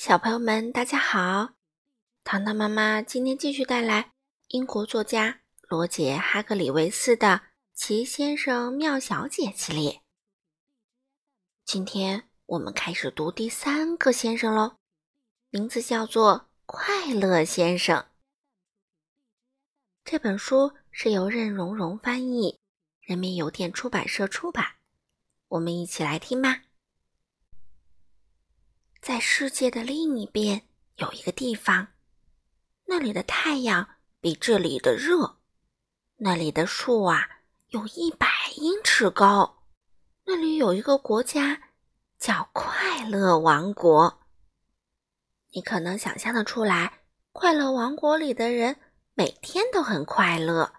小朋友们，大家好！糖糖妈妈今天继续带来英国作家罗杰·哈格里维斯的《奇先生妙小姐》系列。今天我们开始读第三个先生喽，名字叫做快乐先生。这本书是由任溶溶翻译，人民邮电出版社出版。我们一起来听吧。世界的另一边有一个地方，那里的太阳比这里的热，那里的树啊有一百英尺高，那里有一个国家叫快乐王国。你可能想象得出来，快乐王国里的人每天都很快乐，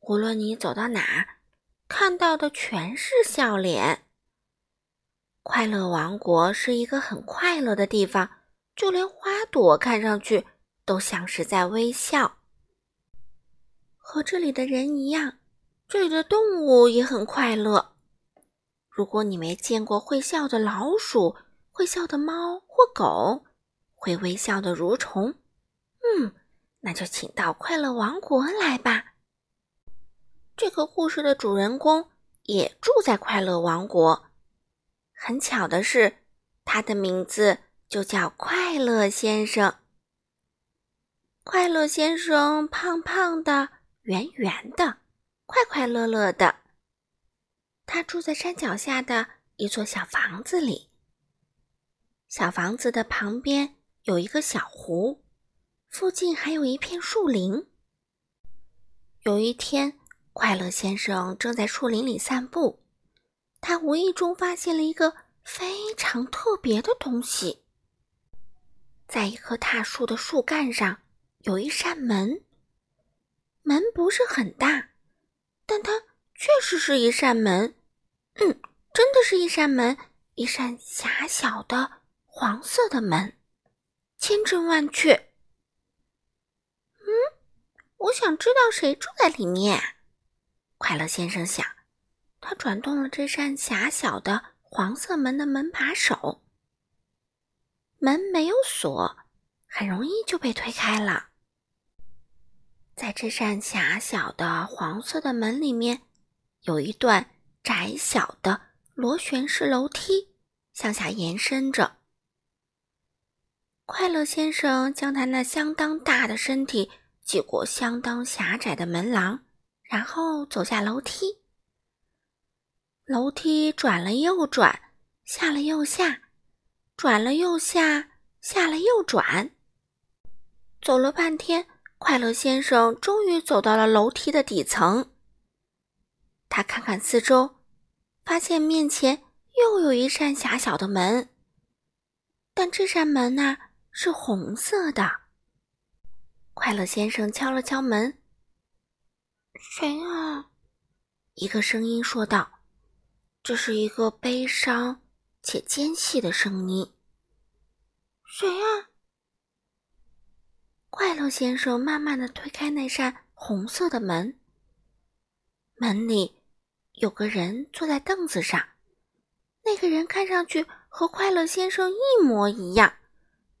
无论你走到哪，看到的全是笑脸。快乐王国是一个很快乐的地方，就连花朵看上去都像是在微笑。和这里的人一样，这里的动物也很快乐。如果你没见过会笑的老鼠、会笑的猫或狗、会微笑的蠕虫，嗯，那就请到快乐王国来吧。这个故事的主人公也住在快乐王国。很巧的是，他的名字就叫快乐先生。快乐先生胖胖的、圆圆的、快快乐乐的。他住在山脚下的一座小房子里。小房子的旁边有一个小湖，附近还有一片树林。有一天，快乐先生正在树林里散步。他无意中发现了一个非常特别的东西，在一棵大树的树干上有一扇门。门不是很大，但它确实是一扇门。嗯，真的是一扇门，一扇狭小的黄色的门，千真万确。嗯，我想知道谁住在里面。快乐先生想。他转动了这扇狭小的黄色门的门把手，门没有锁，很容易就被推开了。在这扇狭小的黄色的门里面，有一段窄小的螺旋式楼梯向下延伸着。快乐先生将他那相当大的身体挤过相当狭窄的门廊，然后走下楼梯。楼梯转了又转，下了又下，转了又下，下了又转。走了半天，快乐先生终于走到了楼梯的底层。他看看四周，发现面前又有一扇狭小的门，但这扇门呐是红色的。快乐先生敲了敲门：“谁啊？”一个声音说道。这是一个悲伤且尖细的声音。谁呀？快乐先生慢慢的推开那扇红色的门。门里有个人坐在凳子上，那个人看上去和快乐先生一模一样，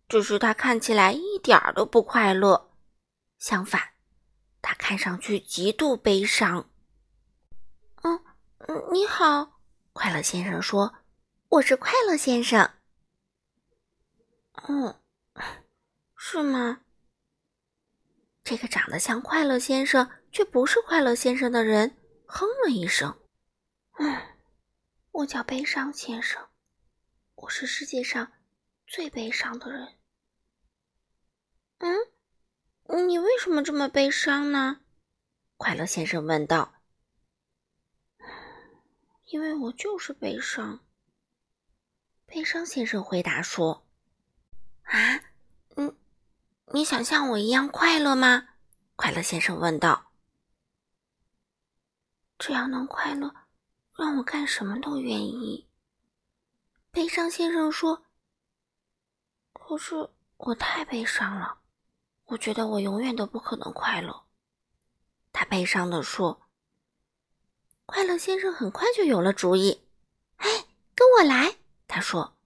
只是他看起来一点儿都不快乐。相反，他看上去极度悲伤。嗯嗯，你好。快乐先生说：“我是快乐先生。”“嗯，是吗？”这个长得像快乐先生却不是快乐先生的人哼了一声：“嗯，我叫悲伤先生，我是世界上最悲伤的人。”“嗯，你为什么这么悲伤呢？”快乐先生问道。因为我就是悲伤。悲伤先生回答说：“啊，嗯，你想像我一样快乐吗？”快乐先生问道。“只要能快乐，让我干什么都愿意。”悲伤先生说。“可是我太悲伤了，我觉得我永远都不可能快乐。”他悲伤的说。快乐先生很快就有了主意。“哎，跟我来！”他说。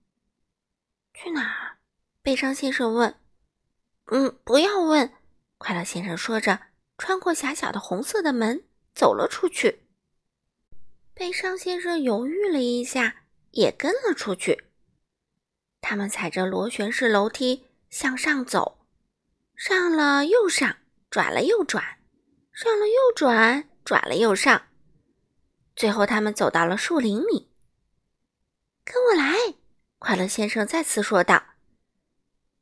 “去哪儿？”悲伤先生问。“嗯，不要问。”快乐先生说着，穿过狭小的红色的门，走了出去。悲伤先生犹豫了一下，也跟了出去。他们踩着螺旋式楼梯向上走，上了又上，转了又转，上了又转，转了又上。最后，他们走到了树林里。跟我来，快乐先生再次说道。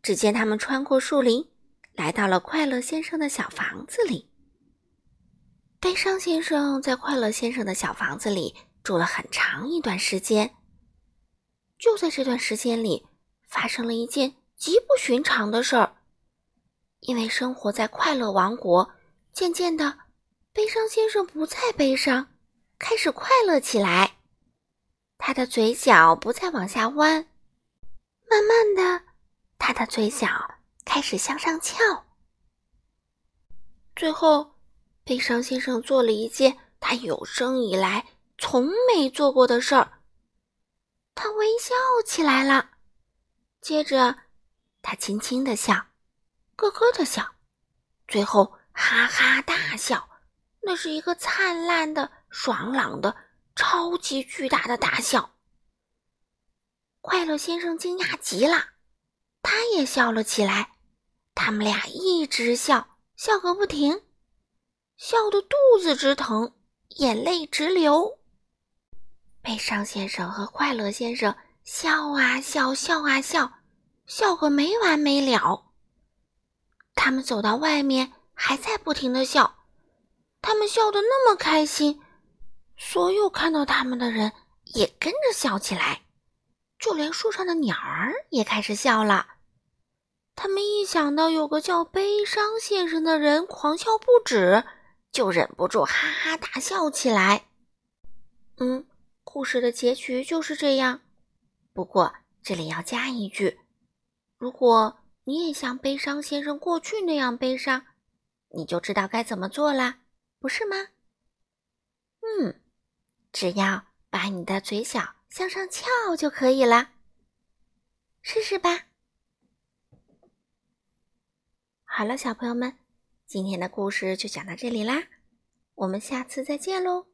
只见他们穿过树林，来到了快乐先生的小房子里。悲伤先生在快乐先生的小房子里住了很长一段时间。就在这段时间里，发生了一件极不寻常的事儿。因为生活在快乐王国，渐渐的，悲伤先生不再悲伤，开始快乐起来。他的嘴角不再往下弯，慢慢的。他的嘴角开始向上翘。最后，悲伤先生做了一件他有生以来从没做过的事儿。他微笑起来了。接着，他轻轻的笑，咯咯的笑，最后哈哈大笑。那是一个灿烂的、爽朗的、超级巨大的大笑。快乐先生惊讶极了。他也笑了起来，他们俩一直笑，笑个不停，笑得肚子直疼，眼泪直流。悲伤先生和快乐先生笑啊笑，笑啊笑，笑个没完没了。他们走到外面，还在不停的笑。他们笑得那么开心，所有看到他们的人也跟着笑起来。就连树上的鸟儿也开始笑了。他们一想到有个叫悲伤先生的人狂笑不止，就忍不住哈哈大笑起来。嗯，故事的结局就是这样。不过这里要加一句：如果你也像悲伤先生过去那样悲伤，你就知道该怎么做啦，不是吗？嗯，只要把你的嘴角。向上翘就可以了，试试吧。好了，小朋友们，今天的故事就讲到这里啦，我们下次再见喽。